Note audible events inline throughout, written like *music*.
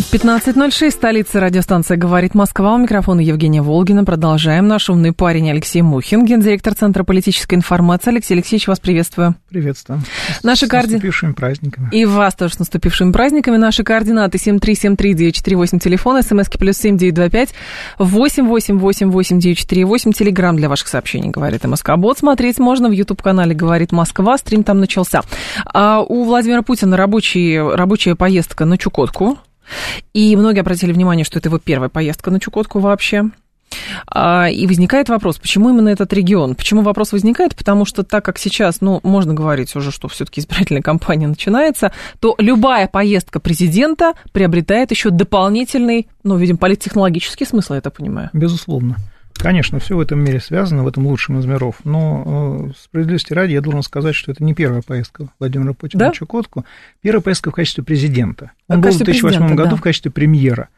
15.06, столица радиостанция «Говорит Москва». У микрофона Евгения Волгина. Продолжаем. Наш умный парень Алексей Мухин, гендиректор Центра политической информации. Алексей Алексеевич, вас приветствую. Приветствую. Наши с коорди- наступившими праздниками. И вас тоже с наступившими праздниками. Наши координаты 7373948, телефон, смски плюс 7925 8888948, телеграмм для ваших сообщений, говорит МСК Бот. Смотреть можно в YouTube-канале «Говорит Москва», стрим там начался. А у Владимира Путина рабочий, рабочая поездка на Чукотку. И многие обратили внимание, что это его первая поездка на Чукотку вообще. А, И возникает вопрос, почему именно этот регион? Почему вопрос возникает? Потому что так как сейчас, ну, можно говорить уже, что все-таки избирательная *laughs* кампания начинается, то любая поездка президента приобретает еще дополнительный, ну, видим, политтехнологический смысл, я так понимаю. Безусловно. Конечно, все в этом мире связано, в этом лучшем из миров. Но э, справедливости ради, я должен сказать, что это не первая поездка Владимира Путина Да? на Чукотку. Первая поездка в качестве президента. Он был в качестве 2008 президента, году да. в качестве премьера.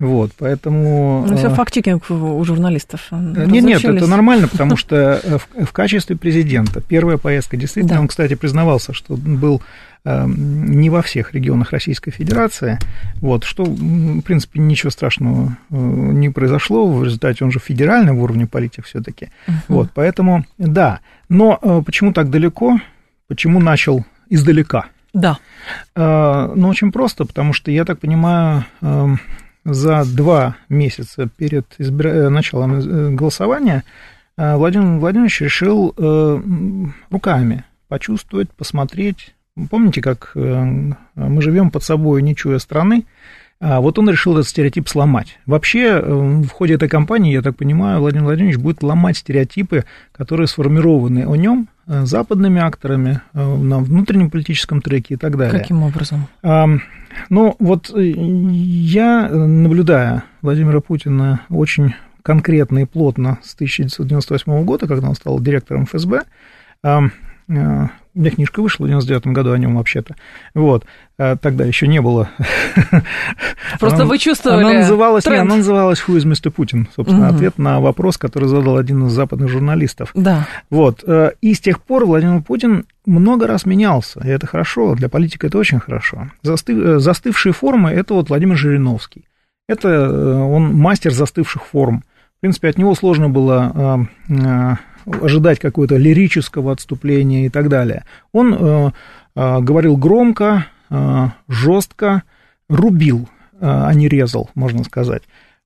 Вот, поэтому... Ну, все э, факт-чекинг у журналистов. Нет, нет, разучились. это нормально, потому *laughs* что э, в, в качестве президента первая поездка, действительно, Да. он, кстати, признавался, что был э, не во всех регионах Российской Федерации, вот, что, в принципе, ничего страшного э, не произошло, в результате он же федеральный в уровне политик все-таки, вот, поэтому, да, но э, почему так далеко, почему начал издалека? Да. Э, Ну, очень просто, потому что, я так понимаю, эм, за два месяца перед избира- э, началом э, голосования э, Владимир Владимирович решил руками почувствовать, посмотреть. Помните, как мы живем под собой, не чуя страны? А вот он решил этот стереотип сломать. Вообще, в ходе этой кампании, я так понимаю, Владимир Владимирович будет ломать стереотипы, которые сформированы о нем западными акторами э, на внутреннем политическом треке и так далее. Каким образом? Ну, вот э, я, э, наблюдая Владимира Путина очень конкретно и плотно с 1998 года, когда он стал директором ФСБ, э, у меня книжка вышла в 99 году о нем вообще-то. Вот. э, Тогда еще не было. Просто Она- вы чувствовали Она называлась, не, тренд. она называлась «Who is Mr. Putin?» Собственно, Мгм. ответ на вопрос, который задал один из западных журналистов. Да. Вот. э, И с тех пор Владимир Путин много раз менялся, и это хорошо, для политика это очень хорошо. Застыв- э, Застывшие формы – это вот Владимир Жириновский. Это э, он мастер застывших форм. В принципе, от него сложно было ожидать какого-то лирического отступления и так далее. Он э, э, говорил громко, э, жестко, рубил, э, а не резал, можно сказать.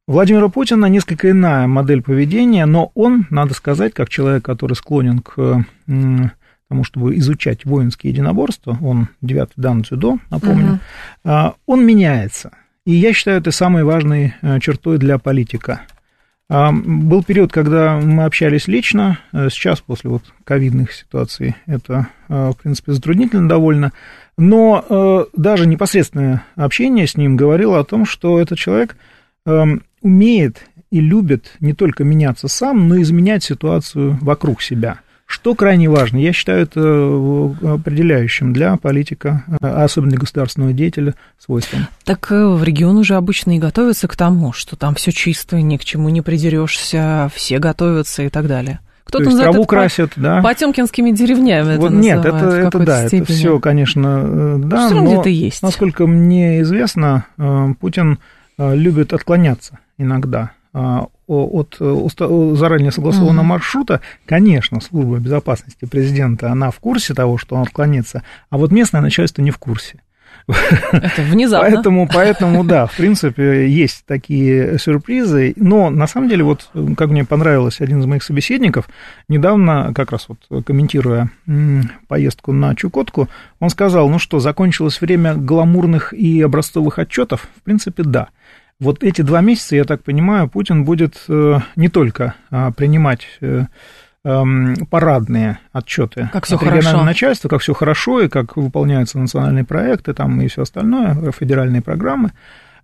Владимира Путина несколько иная модель поведения, но он, надо сказать, как человек, который склонен к тому, чтобы изучать воинские единоборства, он девятый дан дзюдо, напомню, а, он меняется. И я считаю, это самой важной чертой для политика. А, Был период, когда мы общались лично, э, сейчас после вот ковидных ситуаций это, э, в принципе, затруднительно довольно, но э, даже непосредственное общение с ним говорило о том, что этот человек эм, умеет и любит не только меняться сам, но и изменять ситуацию вокруг себя. Что крайне важно, я считаю это э, определяющим для политика, э, особенно государственного деятеля, свойством. Так э, в регион уже обычно и готовятся к тому, что там все чисто, ни к чему не придерешься, все готовятся и так далее. То Кто-то есть траву это по- красят, да. Потемкинскими деревнями Вот это нет, это, это да, это степени. все, конечно, да, Всё равно но где-то есть. насколько мне известно, Путин любит отклоняться иногда а, от э, заранее согласованного маршрута. Конечно, служба безопасности президента, она в курсе того, что он отклонится, а вот местное начальство не в курсе. Это внезапно. Поэтому, поэтому, да, в принципе, есть такие сюрпризы. Но на самом деле, вот как мне понравилось один из моих собеседников, недавно, как раз вот комментируя поездку на Чукотку, он сказал, ну что, закончилось время гламурных и образцовых отчетов? В принципе, да. Вот эти два месяца, я так понимаю, Путин будет э, не только а, принимать э, эм, парадные отчеты Как всё от регионального хорошо. начальства, как все хорошо и как выполняются национальные проекты там и все остальное, э, федеральные программы.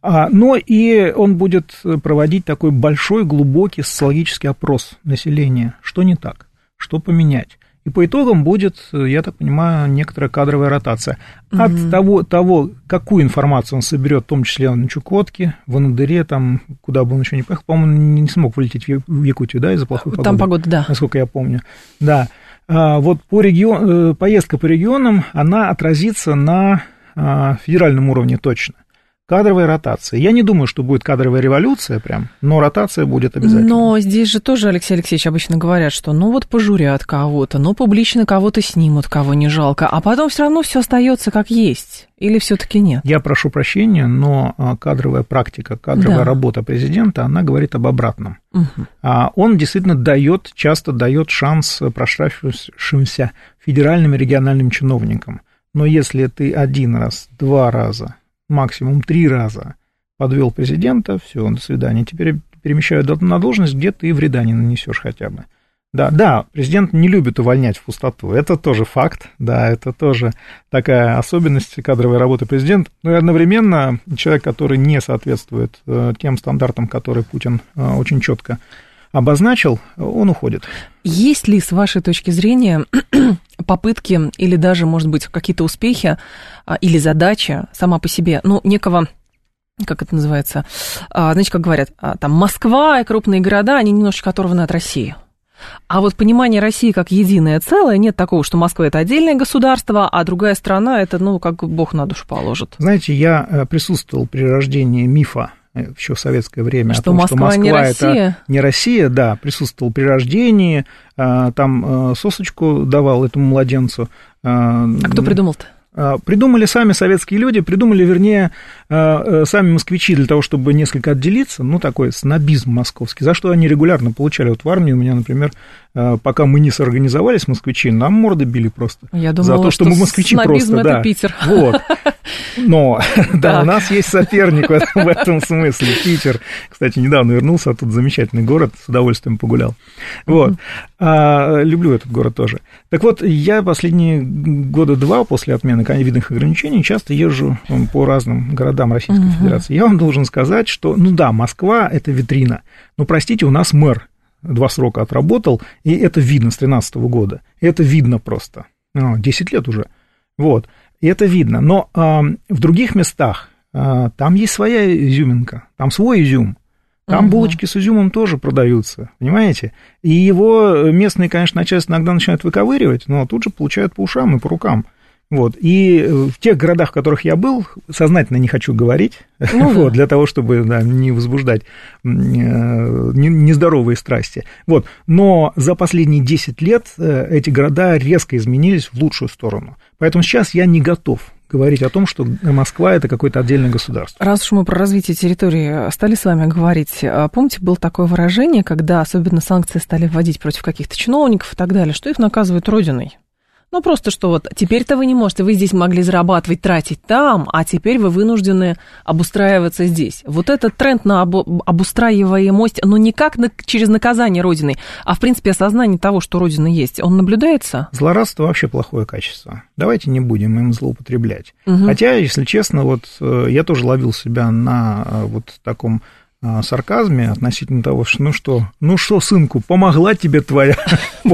А, но и он будет проводить такой большой, глубокий социологический опрос населения. Что не так? Что поменять? И по итогам будет, я так понимаю, некоторая кадровая ротация. От того, того, какую информацию он соберет, в том числе на Чукотке, в Анадыре, там, куда бы он еще не поехал, по-моему, не смог вылететь в Якутию, да, из-за плохой погоды. Там погода, да. Насколько я помню. Да. А, Вот по регион, э, поездка по регионам, она отразится на а, федеральном уровне точно. Кадровая ротация. Я не думаю, что будет кадровая революция прям, но ротация будет обязательно. Но здесь же тоже, Алексей Алексеевич, обычно говорят, что ну вот пожурят кого-то, ну публично кого-то снимут, кого не жалко, а потом все равно все остается как есть. Или все-таки нет? Я прошу прощения, но а, кадровая практика, кадровая Да. работа президента, она говорит об обратном. А Он действительно дает, часто дает шанс проштрафившимся федеральным и региональным чиновникам. Но если ты один раз, два раза, максимум три раза подвел президента, все, до свидания. Теперь перемещают на должность, где ты вреда не нанесешь хотя бы. Да, да, президент не любит увольнять в пустоту. Это тоже факт, да, это тоже такая особенность кадровой работы президента. Но и одновременно человек, который не соответствует э, тем стандартам, которые Путин э, очень четко обозначил, он уходит. Есть ли, с вашей точки зрения, *clears throat* попытки или даже, может быть, какие-то успехи а, или задача сама по себе, ну, некого как это называется, а, знаете, как говорят, а, там Москва и крупные города, они немножечко оторваны от России. А вот понимание России как единое целое, нет такого, что Москва это отдельное государство, а другая страна это, ну, как Бог на душу положит. Знаете, я э, присутствовал при рождении мифа еще в советское время Что о том, Москва что не Москва это Россия? не Россия, да, присутствовал при рождении, э, там э, сосочку давал этому младенцу. э, А кто придумал-то? А, Придумали сами советские люди, придумали, вернее, а, сами москвичи для того, чтобы несколько отделиться, ну, такой снобизм московский, за что они регулярно получали. Вот в армии у меня, например, а, пока мы не сорганизовались, москвичи, нам морды били просто. Я за думала, то, что, что мы москвичи просто, это да. Питер. Вот. *laughs* Но, да, у нас есть соперник в этом, смысле, Питер. Кстати, недавно вернулся, а тут замечательный город, с удовольствием погулял. Вот. А, люблю этот город тоже. Так вот, я последние года два после отмены ковидных ограничений часто езжу по разным городам Российской Федерации. Я вам должен сказать, что, ну да, Москва – это витрина. Но, простите, у нас мэр два срока отработал, и это видно с 2013 года. Это видно просто. Ну, 10 лет уже. Вот. И это видно. Но а, в других местах а, там есть своя изюминка, там свой изюм. Там Мгм. булочки с изюмом тоже продаются, понимаете? И его местные, конечно, начальство иногда начинают выковыривать, но тут же получают по ушам и по рукам. Вот. И э, в тех городах, в которых я был, сознательно не хочу говорить, Ну *laughs* да. вот, для того, чтобы да, не возбуждать э, не- нездоровые страсти. Вот. Но за последние 10 лет э, эти города резко изменились в лучшую сторону. Поэтому сейчас я не готов говорить о том, что Москва это какое-то отдельное государство. Раз уж мы про развитие территории стали с вами говорить, а помните, было такое выражение, когда особенно санкции стали вводить против каких-то чиновников и так далее, что их наказывают родиной? Ну, просто что вот теперь-то вы не можете, вы здесь могли зарабатывать, тратить там, а теперь вы вынуждены обустраиваться здесь. Вот этот тренд на обу- обустраиваемость, но не как на- через наказание Родины, а в принципе осознание того, что Родина есть, он наблюдается? Злорадство вообще плохое качество. Давайте не будем им злоупотреблять. Мгм. Хотя, если честно, вот э, я тоже ловил себя на э, вот таком сарказме относительно того, что ну что, ну что, сынку, помогла тебе твоя, *laughs*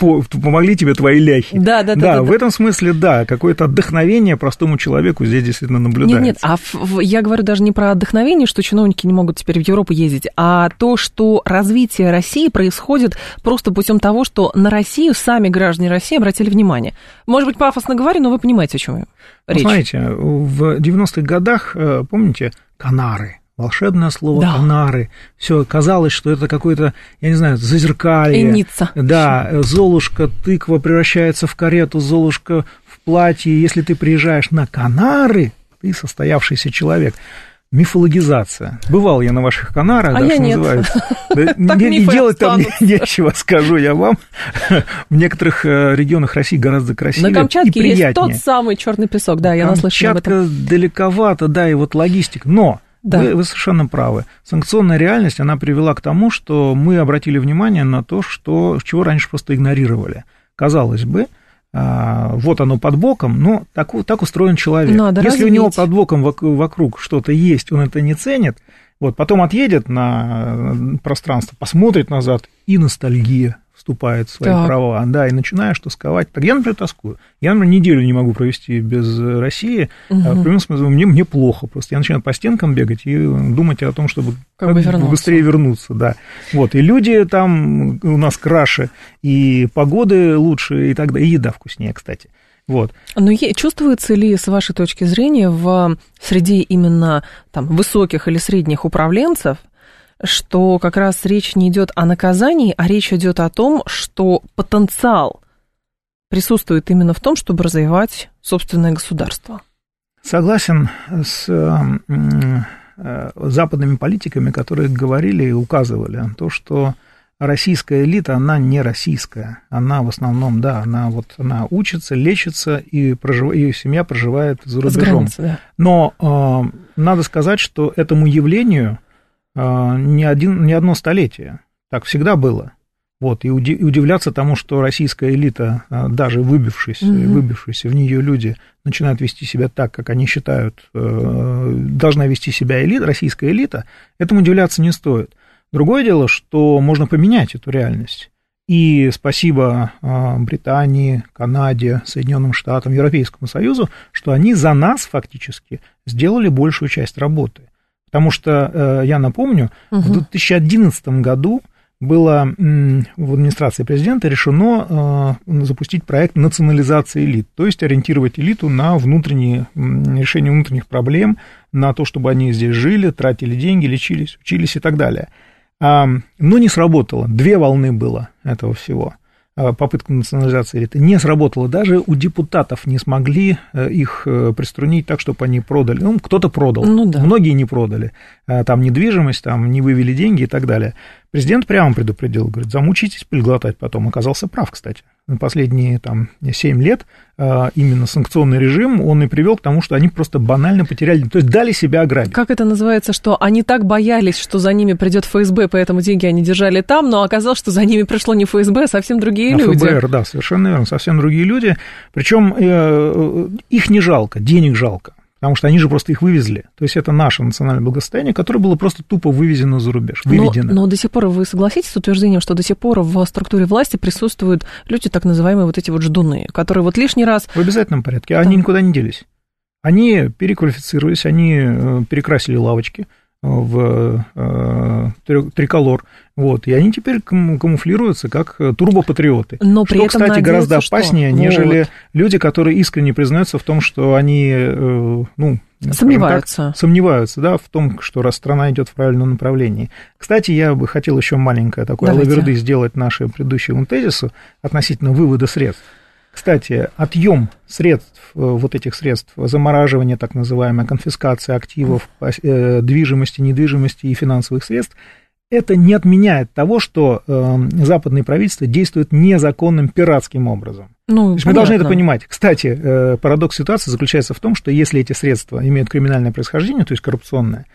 по- помогли тебе твои ляхи. Да, да, да, да, в этом смысле, да, какое-то отдохновение простому человеку здесь действительно наблюдается. Нет, нет, а я говорю даже не про отдохновение, что чиновники не могут теперь в Европу ездить, а то, что развитие России происходит просто путем того, что на Россию сами граждане России обратили внимание. Может быть, пафосно говорю, но вы понимаете, о чем я Ну, речь. Знаете, в 90-х годах, э, помните, Канары, волшебное слово Да. Канары, все казалось, что это какое-то, я не знаю, зазеркалье. Эница. Да, Золушка, тыква превращается в карету, Золушка в платье. Если ты приезжаешь на Канары, ты состоявшийся человек. Мифологизация. Бывал я на ваших Канарах, А да, я что нет. называется. *laughs* Да, не- делать там нечего, скажу я вам. *laughs* В некоторых э, регионах России гораздо красивее На Камчатке есть тот самый черный песок, да, я наслышана об этом. Камчатка далековато, да, и вот логистика. Но Да. Вы, вы совершенно правы. Санкционная реальность, она привела к тому, что мы обратили внимание на то, что, чего раньше просто игнорировали. Казалось бы, а, вот оно под боком, но так, так устроен человек. Надо Если развить. у него под боком вокруг что-то есть, он это не ценит, вот, потом отъедет на пространство, посмотрит назад, и ностальгия вступает в свои Так. права, да, и начинаешь тосковать. Так я, например, тоскую. Я, например, неделю не могу провести без России. Мгм. А, В прямом смысле, мне, мне плохо просто. Я начинаю по стенкам бегать и думать о том, чтобы Как бы вернуться. быстрее вернуться, да. Вот, и люди там у нас краше, и погоды лучше, и так далее, и еда вкуснее, кстати. Вот. Но чувствуется ли, с вашей точки зрения, в среде именно там, высоких или средних управленцев, что как раз речь не идет о наказании, а речь идет о том, что потенциал присутствует именно в том, чтобы развивать собственное государство? Согласен с м, э, западными политиками, которые говорили и указывали то, что российская элита, она не российская. Она в основном, да, она вот она учится, лечится, и прожив... ее семья проживает за рубежом. границы, да. Но э, надо сказать, что этому явлению э, не, один, не одно столетие. Так всегда было. Вот, и уди- и удивляться тому, что российская элита, э, даже выбившись, Мгм. выбившиеся в нее люди, начинают вести себя так, как они считают, э, должна вести себя элита, российская элита, этому удивляться не стоит. Другое дело, что можно поменять эту реальность. И спасибо э, Британии, Канаде, Соединенным Штатам, Европейскому Союзу, что они за нас фактически сделали большую часть работы. Потому что, э, я напомню, в Мгм. 2011 году было в администрации президента решено э, запустить проект национализации элит, то есть ориентировать элиту на внутренние, м, решение внутренних проблем, на то, чтобы они здесь жили, тратили деньги, лечились, учились и так далее. Но не сработало. Две волны было этого всего. А, Попытка национализации элиты не сработала. Даже у депутатов не смогли э, их э, приструнить так, чтобы они продали. Ну, кто-то продал, Ну да. многие не продали. Там недвижимость, там не вывели деньги и так далее. Президент прямо предупредил, говорит, замучитесь пыль глотать потом. Оказался прав, кстати. Последние там 7 лет а, именно санкционный режим, он и привел к тому, что они просто банально потеряли, то есть дали себя ограбить. Как это называется, что они так боялись, что за ними придет ФСБ, поэтому деньги они держали там, но оказалось, что за ними пришло не ФСБ, а совсем другие А люди. ФБР, да, совершенно верно, совсем другие люди. Причем э, их не жалко, денег жалко, потому что они же просто их вывезли. То есть это наше национальное благосостояние, которое было просто тупо вывезено за рубеж, Но, выведено. но до сих пор вы согласитесь с утверждением, что до сих пор в структуре власти присутствуют люди, так называемые вот эти вот ждуны, которые вот лишний раз... В обязательном порядке. Они Да. никуда не делись. Они переквалифицировались, они э, перекрасили лавочки в э, три- триколор, вот, и они теперь кам- камуфлируются как э, турбопатриоты. Но при что, этом кстати, гораздо надеются, что- опаснее, Вот. нежели люди, которые искренне признаются в том, что они, э, ну, Сомневаются. так, сомневаются, да, в том, что раз страна идет в правильном направлении. Кстати, я бы хотел еще маленькое такое лаверды сделать нашему предыдущему тезису относительно вывода средств. Кстати, отъем средств, э, вот этих средств, замораживание, так называемая, конфискация активов, э, движимости, недвижимости и финансовых средств, это не отменяет того, что э, западные правительства действуют незаконным пиратским образом. Ну, То есть мы должны это понимать. Кстати, э, парадокс ситуации заключается в том, что если эти средства имеют криминальное происхождение, то есть коррупционное,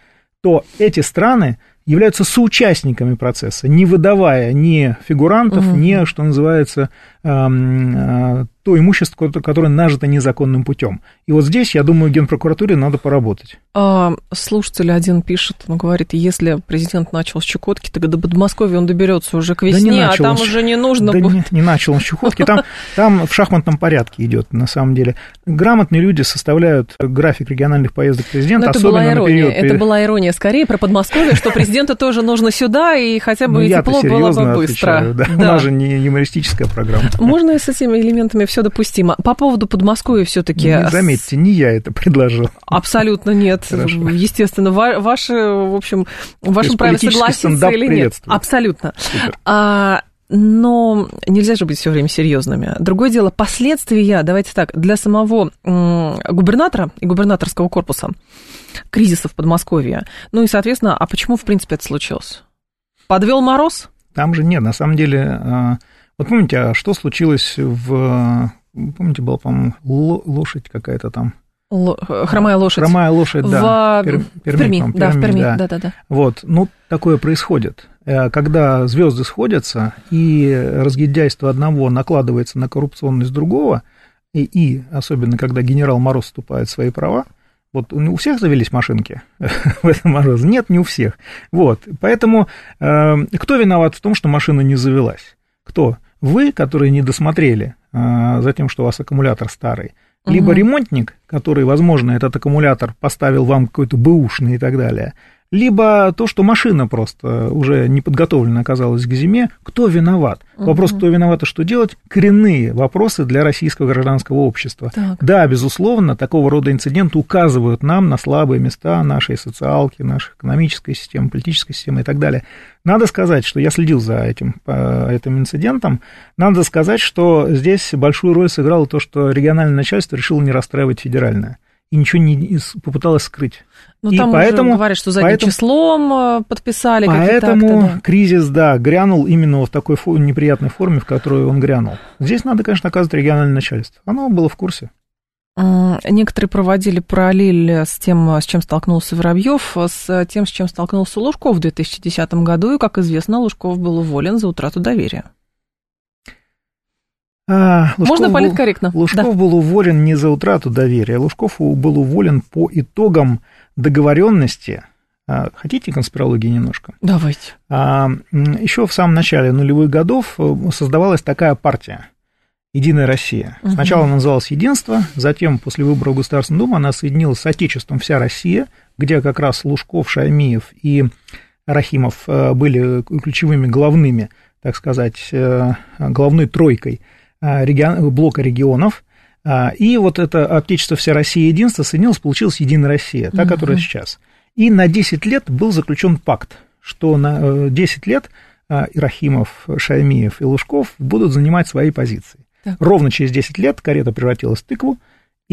то эти страны являются соучастниками процесса, не выдавая ни фигурантов, Мгм. ни, что называется, эм, э, то имущество, ко- которое нажито незаконным путем. И вот здесь, я думаю, Генпрокуратуре надо поработать. А, слушатель один пишет, он говорит, если президент начал с Чукотки, то до Подмосковья он доберется уже к Да не весне, а начал там он уже не нужно Да будет. не, не начал он с Чукотки, там, там в шахматном порядке идет, на самом деле. Грамотные люди составляют график региональных поездок президента, Но это особенно была на ирония. период... Это была ирония скорее про Подмосковье, что президенту тоже нужно сюда, и хотя бы Ну, тепло было бы быстро. отвечаю, да. У Да. нас же не юмористическая программа. Можно с этими элементами все допустимо. По поводу Подмосковья все-таки. Не заметьте, не я это предложил. Абсолютно нет. Хорошо. Естественно, ва- ваши, в общем, в вашем праве согласиться или нет. Абсолютно. Супер. А, но нельзя же быть все время серьезными. Другое дело, последствия, давайте так, для самого губернатора и губернаторского корпуса кризиса в Подмосковье. Ну и, соответственно, а почему, в принципе, это случилось? Подвел мороз? Там же нет, на самом деле... Вот помните, а что случилось в... Помните, была, по-моему, ло- лошадь какая-то там? Л- хромая лошадь. Хромая лошадь, да. В, Пер- в Перми, да, в Перми, да. да, да, да. Вот, ну, такое происходит. Э, Когда звезды сходятся, и разгильдяйство одного накладывается на коррупционность другого, и, и особенно когда генерал Мороз вступает в свои права, вот у всех завелись машинки *laughs* в этом морозе? Нет, не у всех. Вот, поэтому э, кто виноват в том, что машина не завелась? Кто? Вы, которые не досмотрели э, за тем, что у вас аккумулятор старый, либо Мгм. ремонтник, который, возможно, этот аккумулятор поставил вам какой-то бэушный и так далее, либо то, что машина просто уже не подготовлена оказалась к зиме, кто виноват? Вопрос, кто виноват и что делать, коренные вопросы для российского гражданского общества. Так. Да, безусловно, такого рода инциденты указывают нам на слабые места нашей социалки, нашей экономической системы, политической системы и так далее. Надо сказать, что я следил за этим, э, этим инцидентом, надо сказать, что здесь большую роль сыграло то, что региональное начальство решило не расстраивать федеральное и ничего не попыталось скрыть. Ну, И там поэтому- уже говорят, что задним поэтому- числом э, подписали Поэтому акты, да. кризис, да, грянул именно в такой фо- неприятной форме, в которой он грянул. Здесь надо, конечно, оказывать региональное начальство. Оно было в курсе. Некоторые проводили параллель с тем, с чем столкнулся Воробьев, с тем, с чем столкнулся Лужков в 2010 году. И, как известно, Лужков был уволен за утрату доверия. А, Лужков Можно был- политкорректно? Лужков был уволен не за утрату доверия. Лужков был уволен по итогам договоренности. А, Хотите конспирологии немножко? Да. Давайте. А, Еще в самом начале нулевых годов э, создавалась такая партия «Единая Россия». Сначала она называлась «Единство», затем после выборов в Государственную Думу она соединилась с Отечеством «Вся Россия», где как раз Лужков, Шаймиев и Рахимов э, были ключевыми главными, так сказать, э, главной тройкой регион- блока регионов. А, И вот это Отечество «Вся Россия. Единство» соединилось, получилась «Единая Россия», та, которая сейчас. И на 10 лет был заключен пакт, что на э, 10 лет э, и Рахимов, Шаймиев и Лужков будут занимать свои позиции. Так. Ровно через 10 лет карета превратилась в тыкву,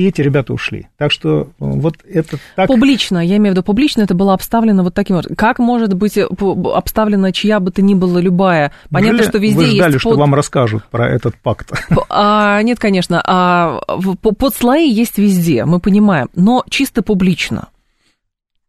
и эти ребята ушли. Так что э, вот это так... Публично, я имею в виду публично, это было обставлено вот таким образом. Как может быть э, обставлена чья бы то ни была любая? Понятно, Неужели что везде Вы ждали, есть что под- вам расскажут про этот пакт. А, нет, конечно, а, в- по- под слои есть везде, мы понимаем, но чисто публично.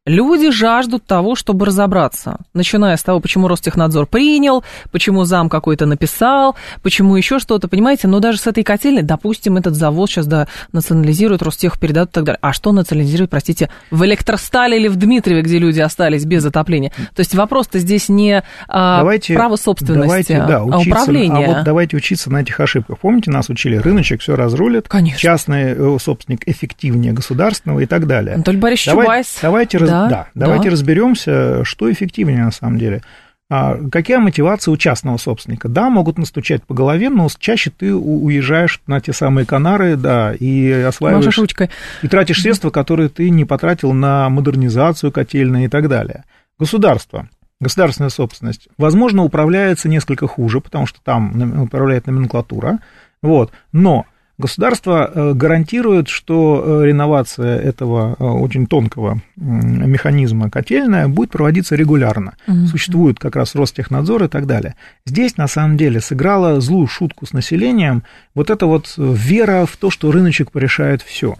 Люди жаждут того, чтобы разобраться, начиная с того, почему Ростехнадзор принял, почему зам какой-то написал, почему еще что-то, понимаете, но даже с этой котельной, допустим, этот завод сейчас да, национализируют, Ростех передадут и так далее. А что национализируют, простите, в Электростале или в Дмитрове, где люди остались без отопления? То есть вопрос-то здесь не а, право собственности, давайте, да, а учиться, управление. А вот давайте учиться на этих ошибках. Помните, нас учили, рыночек все разрулит, Конечно. частный э, собственник эффективнее государственного и так далее. Анатолий Борисович Давай- Чубайс. Давайте, раз- Да, да, давайте да. разберемся, что эффективнее на самом деле. А, какая мотивация у частного собственника? Да, могут настучать по голове, но чаще ты уезжаешь на те самые Канары, да, и осваиваешь, и тратишь средства, которые ты не потратил на модернизацию котельной и так далее. Государство, государственная собственность, возможно, управляется несколько хуже, потому что там управляет номенклатура, вот, но государство э, гарантирует, что э, реновация этого э, очень тонкого механизма котельная будет проводиться регулярно. Существует как раз Ростехнадзор и так далее. Здесь, на самом деле, сыграла злую шутку с населением вот эта вот вера в то, что рыночек порешает все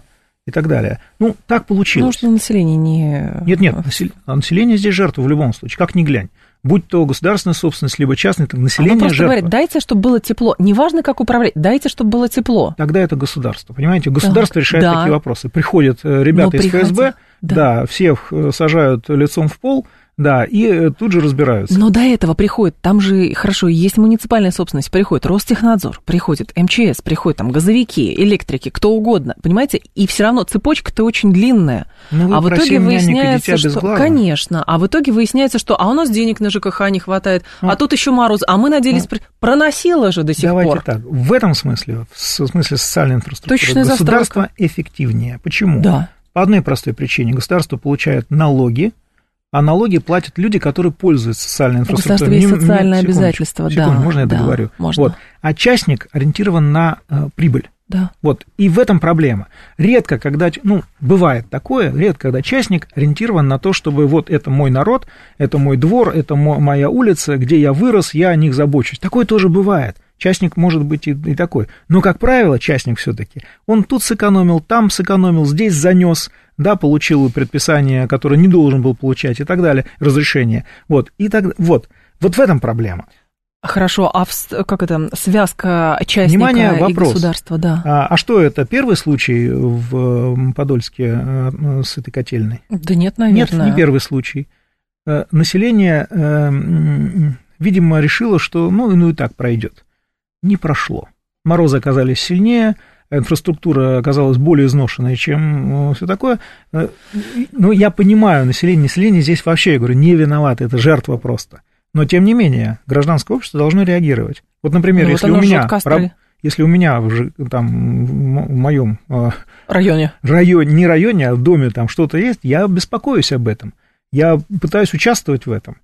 и так далее. Ну, так получилось. что население не... Нет, нет, насел- а население здесь жертва в любом случае, как ни глянь. Будь то государственная собственность, либо частная, так население просто жертва. говорит, дайте, чтобы было тепло. Неважно, как управлять, дайте, чтобы было тепло. Тогда это государство, понимаете? Государство Так, решает да. такие вопросы. Приходят э, ребята Ну, из приходи, ФСБ, да. да. всех э, сажают лицом в пол, да, и э, тут же разбираются. Но до этого приходит, там же, хорошо, есть муниципальная собственность, приходит Ростехнадзор, приходит МЧС, приходят там газовики, электрики, кто угодно, понимаете? И все равно цепочка-то очень длинная. Ну, вы а в итоге выясняется, что... Конечно. А в итоге выясняется, что а у нас денег на ЖКХ не хватает, Ну. а тут еще мороз, а мы надеялись... при- Проносило же до сих Давайте пор. так. В этом смысле, в смысле социальной инфраструктуры, Точечная государство эффективнее. Почему? Да. По одной простой причине. Государство получает налоги, а налоги платят люди, которые пользуются социальной У инфраструктурой. государства есть социальное секундочку, обязательство, да, секунду, можно я да, договорю? можно. Вот. А частник ориентирован на э, прибыль. Да. Вот, и в этом проблема. Редко, когда, ну, бывает такое, редко, когда частник ориентирован на то, чтобы вот это мой народ, это мой двор, это мо- моя улица, где я вырос, я о них забочусь. Такое тоже бывает. Частник может быть и, и такой. Но, как правило, частник все-таки, он тут сэкономил, там сэкономил, здесь занес, да, получил предписание, которое не должен был получать и так далее, разрешение. Вот, и так, вот, вот в этом проблема. Хорошо, а в, как это, связка частника Внимание, вопрос. и государства, да. А, а что это, первый случай в Подольске э, с этой котельной? Да нет, наверное. Нет, не первый случай. Э, население, э, видимо, решило, что ну, ну и так пройдет. Не прошло. Морозы оказались сильнее, инфраструктура оказалась более изношенной, чем все такое. Ну, я понимаю, население, население здесь вообще, я говорю, не виновато, это жертва просто. Но, тем не менее, гражданское общество должно реагировать. Вот, например, ну, если, вот у меня, если у меня там, в моем районе. районе, не районе, а в доме там что-то есть, я беспокоюсь об этом. Я пытаюсь участвовать в этом.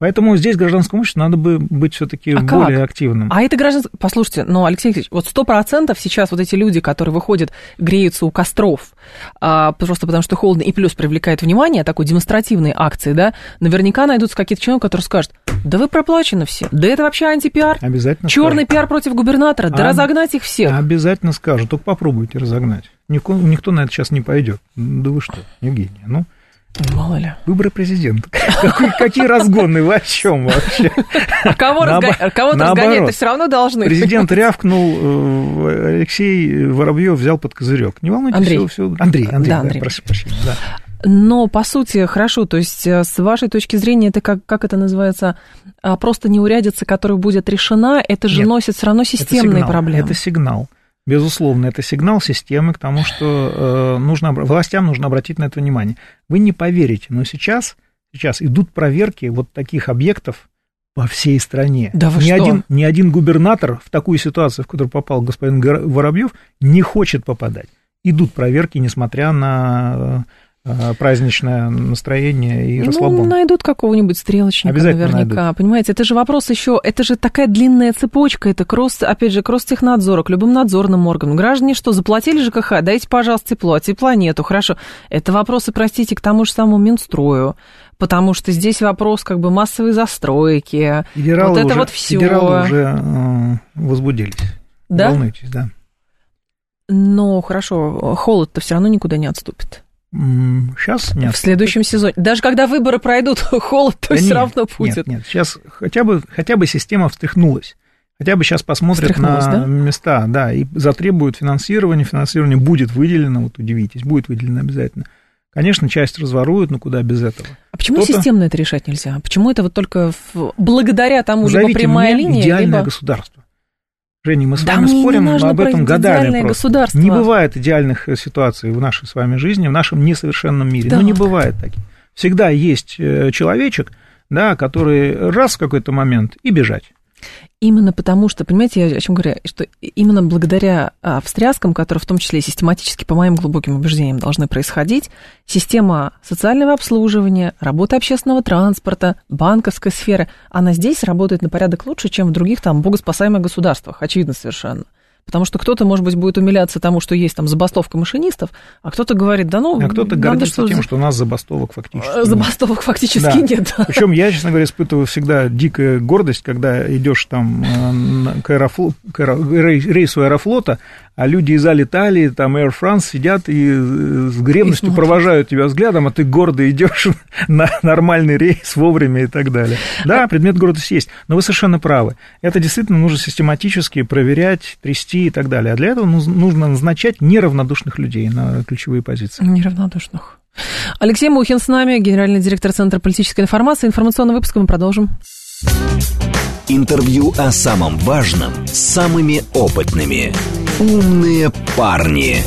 Поэтому здесь гражданскому обществу надо бы быть все-таки а более как? активным. А это гражданство... Послушайте, ну, Алексей Алексеевич, вот сто процентов сейчас вот эти люди, которые выходят, греются у костров, а, просто потому что холодно, и плюс привлекает внимание такой демонстративной акции, да, наверняка найдутся какие-то человек, которые скажут, да вы проплачены все, да это вообще антипиар. Обязательно Черный пиар против губернатора, да а... разогнать их всех. Обязательно скажут, только попробуйте разогнать. Никто, никто на это сейчас не пойдет. Да вы что, Евгения, ну... Мало ли. Выборы президента. Какой, какие разгоны? Вы о чем вообще? А кого, разго... кого разгонять-то все равно должны. Президент рявкнул, э, Алексей Воробьев взял под козырек. Не волнуйтесь, Андрей. все, все. Андрей, Андрей, да, Андрей. Да, прошу прощения. Да. Но, по сути, хорошо, то есть, э, с вашей точки зрения, это как, как это называется, а, просто неурядица, которая будет решена, это же Нет, носит все равно системные это проблемы. Это сигнал. Безусловно, это сигнал системы к тому, что э, нужно, властям нужно обратить на это внимание. Вы не поверите, но сейчас, сейчас идут проверки вот таких объектов по всей стране. Да вы ни, что? Один, ни один губернатор в такую ситуацию, в которую попал господин Воробьев, не хочет попадать. Идут проверки, несмотря на праздничное настроение и ну, расслабон. найдут какого-нибудь стрелочника наверняка. Найдут. Понимаете, это же вопрос еще, это же такая длинная цепочка, это кросс, опять же, кросс-технадзора к любым надзорным органам. Граждане что, заплатили ЖКХ? Дайте, пожалуйста, тепло, а тепла нету, хорошо. Это вопросы, простите, к тому же самому Минстрою, потому что здесь вопрос как бы массовой застройки. Федералы вот это уже, вот все. Федералы уже э, возбудились. Да? Волнуйтесь, да. Но хорошо, холод-то все равно никуда не отступит. Сейчас нет. В следующем сезоне. Даже когда выборы пройдут, *laughs* холод то да все нет, равно будет. Нет, нет, сейчас хотя бы, хотя бы система встряхнулась. Хотя бы сейчас посмотрят на да? места, да, и затребуют финансирование. Финансирование будет выделено, вот удивитесь, будет выделено обязательно. Конечно, часть разворуют, но куда без этого? А почему Кто-то... системно это решать нельзя? Почему это вот только в... благодаря тому, Зовите либо прямая мне линия, идеальное либо... государство. Женя, мы с да вами спорим об этом годами просто. Не бывает идеальных э, ситуаций в нашей с вами жизни, в нашем несовершенном мире. Да. Ну, не бывает таких. Всегда есть э, человечек, да, который раз в какой-то момент и бежать. Именно потому что, понимаете, я о чем говорю, что именно благодаря а, встряскам, которые в том числе систематически, по моим глубоким убеждениям, должны происходить, система социального обслуживания, работа общественного транспорта, банковской сферы, она здесь работает на порядок лучше, чем в других там богоспасаемых государствах, очевидно совершенно. Потому что кто-то, может быть, будет умиляться тому, что есть там забастовка машинистов, а кто-то говорит, да ну... А кто-то гордится что... тем, что у нас забастовок фактически нет. Забастовок фактически да. нет. Причем я, честно говоря, испытываю всегда дикая гордость, когда идешь там э, к, аэрофло... к рейсу аэрофлота, а люди из Алиталии, там Air France сидят и э, с гребностью и провожают тебя взглядом, а ты гордо идешь *laughs* на нормальный рейс вовремя и так далее. Да, предмет гордости есть, но вы совершенно правы. Это действительно нужно систематически проверять, трясти и так далее. А для этого нужно назначать неравнодушных людей на ключевые позиции. Неравнодушных. Алексей Мухин с нами, генеральный директор Центра политической информации. Информационный выпуск мы продолжим. Интервью о самом важном с самыми опытными. «Умные парни».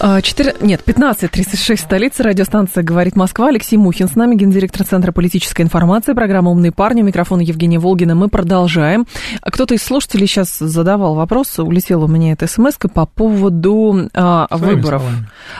4, а, нет, 15.36, столица, радиостанция «Говорит Москва». Алексей Мухин с нами, гендиректор Центра политической информации, программа «Умные парни», микрофон Евгения Волгина. Мы продолжаем. Кто-то из слушателей сейчас задавал вопрос, улетела у меня эта смс по поводу а, выборов.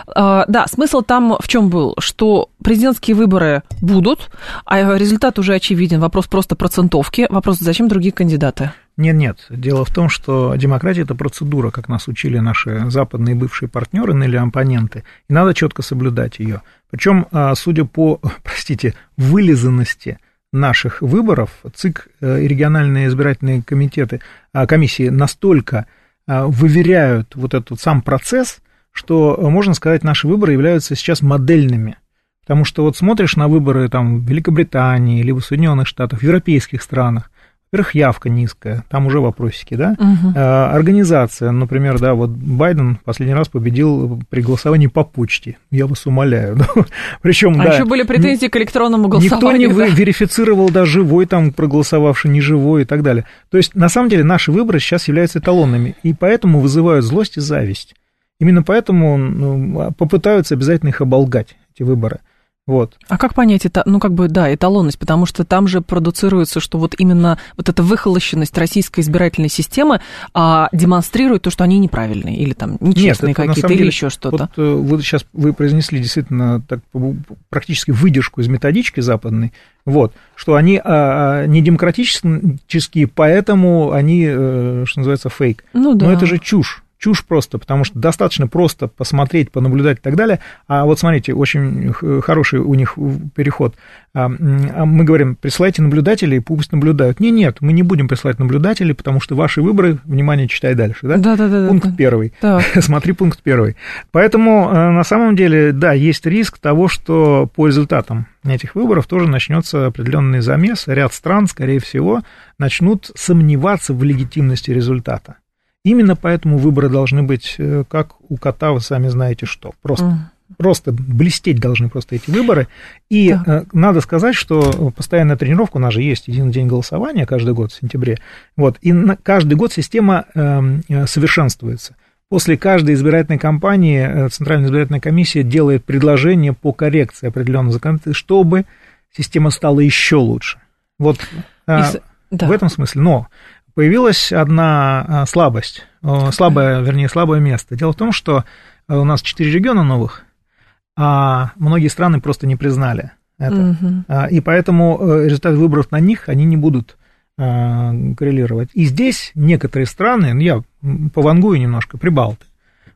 А, да, смысл там в чем был? Что президентские выборы будут, а результат уже очевиден. Вопрос просто процентовки. Вопрос, зачем другие кандидаты? Нет, нет. Дело в том, что демократия это процедура, как нас учили наши западные бывшие партнеры или оппоненты, и надо четко соблюдать ее. Причем, а, судя по, *laughs* простите, вылизанности наших выборов ЦИК и региональные избирательные комитеты, комиссии настолько выверяют вот этот сам процесс, что, можно сказать, наши выборы являются сейчас модельными. Потому что вот смотришь на выборы там, в Великобритании, либо в Соединенных Штатах, в европейских странах, во-первых, явка низкая, там уже вопросики, да. Угу. А, организация, например, да, вот Байден последний раз победил при голосовании по почте. Я вас умоляю. *laughs* Причем, а да, еще были претензии к электронному голосованию. Никто не да? верифицировал, да, живой там проголосовавший, не живой и так далее. То есть, на самом деле, наши выборы сейчас являются эталонными, и поэтому вызывают злость и зависть. Именно поэтому ну, попытаются обязательно их оболгать, эти выборы. Вот. А как понять это, ну, как бы, да, эталонность, потому что там же продуцируется, что вот именно вот эта выхолощенность российской избирательной системы а, демонстрирует то, что они неправильные, или там нечестные какие-то, или еще что-то. Вот вы сейчас вы произнесли действительно так, практически выдержку из методички западной, вот, что они а, а не демократические, поэтому они, э, что называется, фейк. Ну, да. Но это же чушь чушь просто, потому что достаточно просто посмотреть, понаблюдать и так далее. А вот смотрите, очень хороший у них переход. А, а мы говорим, присылайте наблюдателей, пусть наблюдают. Не, нет, мы не будем присылать наблюдателей, потому что ваши выборы, внимание, читай дальше, да? Да, да, да. Пункт да, первый. Да. *laughs* Смотри пункт первый. Поэтому э, на самом деле, да, есть риск того, что по результатам этих выборов тоже начнется определенный замес. Ряд стран, скорее всего, начнут сомневаться в легитимности результата. Именно поэтому выборы должны быть, э, как у кота, вы сами знаете что. Просто, mm. просто блестеть должны просто эти выборы. И да. Э, надо сказать, что постоянная тренировка, у нас же есть един день голосования каждый год в сентябре. Вот, и на, каждый год система эм, э, совершенствуется. После каждой избирательной кампании Центральная избирательная комиссия делает предложение по коррекции определенного законодательства, чтобы система стала еще лучше. Вот э, да. в этом смысле. Но появилась одна а, слабость, слабое, вернее, слабое место. Дело в том, что э, у нас четыре региона новых, а многие страны просто не признали это. Угу. И поэтому э, результаты выборов на них, они не будут а, коррелировать. И здесь некоторые страны, ну, я повангую немножко, Прибалты,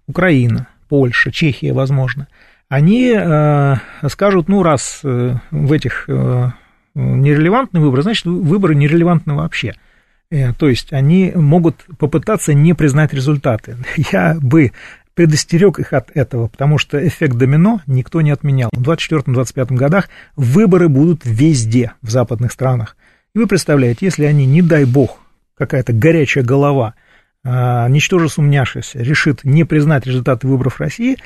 Украина, Польша, Чехия, возможно, они э, скажут, ну, раз в этих нерелевантные выборы, значит, выборы нерелевантны вообще. Э, то есть они могут попытаться не признать результаты. *laughs* Я бы предостерег их от этого, потому что эффект домино никто не отменял. В 2024-2025 годах выборы будут везде в западных странах. И вы представляете, если они, не дай бог, какая-то горячая голова, а, ничтоже сумняшися, решит не признать результаты выборов России,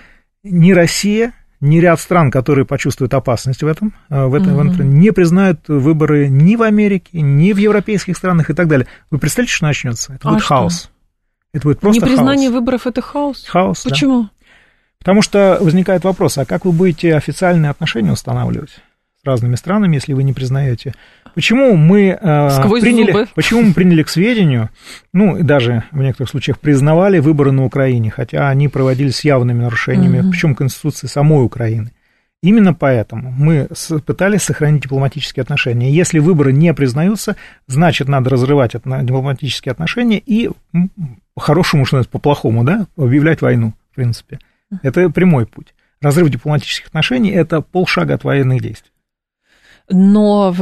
ни Россия, ни ряд стран, которые почувствуют опасность в этом, э, в этом, угу. в этом не признают выборы ни в Америке, ни в европейских странах и так далее. Вы представляете, что начнется? Это а будет что? хаос. Это будет просто Непризнание хаос. выборов – это хаос? Хаос, Почему? Да. Потому что возникает вопрос, а как вы будете официальные отношения устанавливать? разными странами, если вы не признаете. Почему мы, э, приняли, зубы. почему мы приняли к сведению, ну, даже в некоторых случаях признавали выборы на Украине, хотя они проводились с явными нарушениями, угу. причем Конституции самой Украины. Именно поэтому мы пытались сохранить дипломатические отношения. Если выборы не признаются, значит, надо разрывать дипломатические отношения и по-хорошему, что по-плохому, да, объявлять войну, в принципе. Это прямой путь. Разрыв дипломатических отношений – это полшага от военных действий. Но,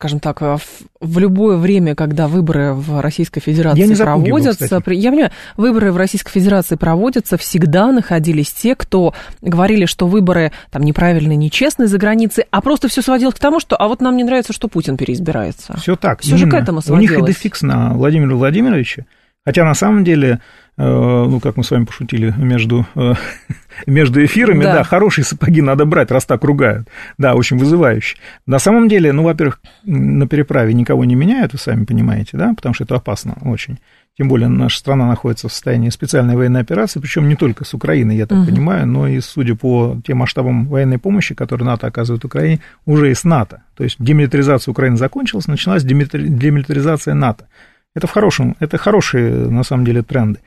скажем так, в любое время, когда выборы в Российской Федерации я проводятся, его, я понимаю, выборы в Российской Федерации проводятся, всегда находились те, кто говорили, что выборы там неправильные, нечестные за границей, а просто все сводилось к тому, что а вот нам не нравится, что Путин переизбирается. Все так. Все же к этому сводилось. У них идефикс на Владимира Владимировича, хотя на самом деле Э, ну, как мы с вами пошутили, между, э, *laughs* между эфирами, да. да, хорошие сапоги надо брать, раз так ругают. Да, очень вызывающе. На самом деле, ну, во-первых, на переправе никого не меняют, вы сами понимаете, да, потому что это опасно очень. Тем более наша страна находится в состоянии специальной военной операции, причем не только с Украиной, я так угу. понимаю, но и, судя по тем масштабам военной помощи, которые НАТО оказывает Украине, уже и с НАТО. То есть демилитаризация Украины закончилась, началась демилитаризация НАТО. Это в хорошем, это хорошие, на самом деле, тренды.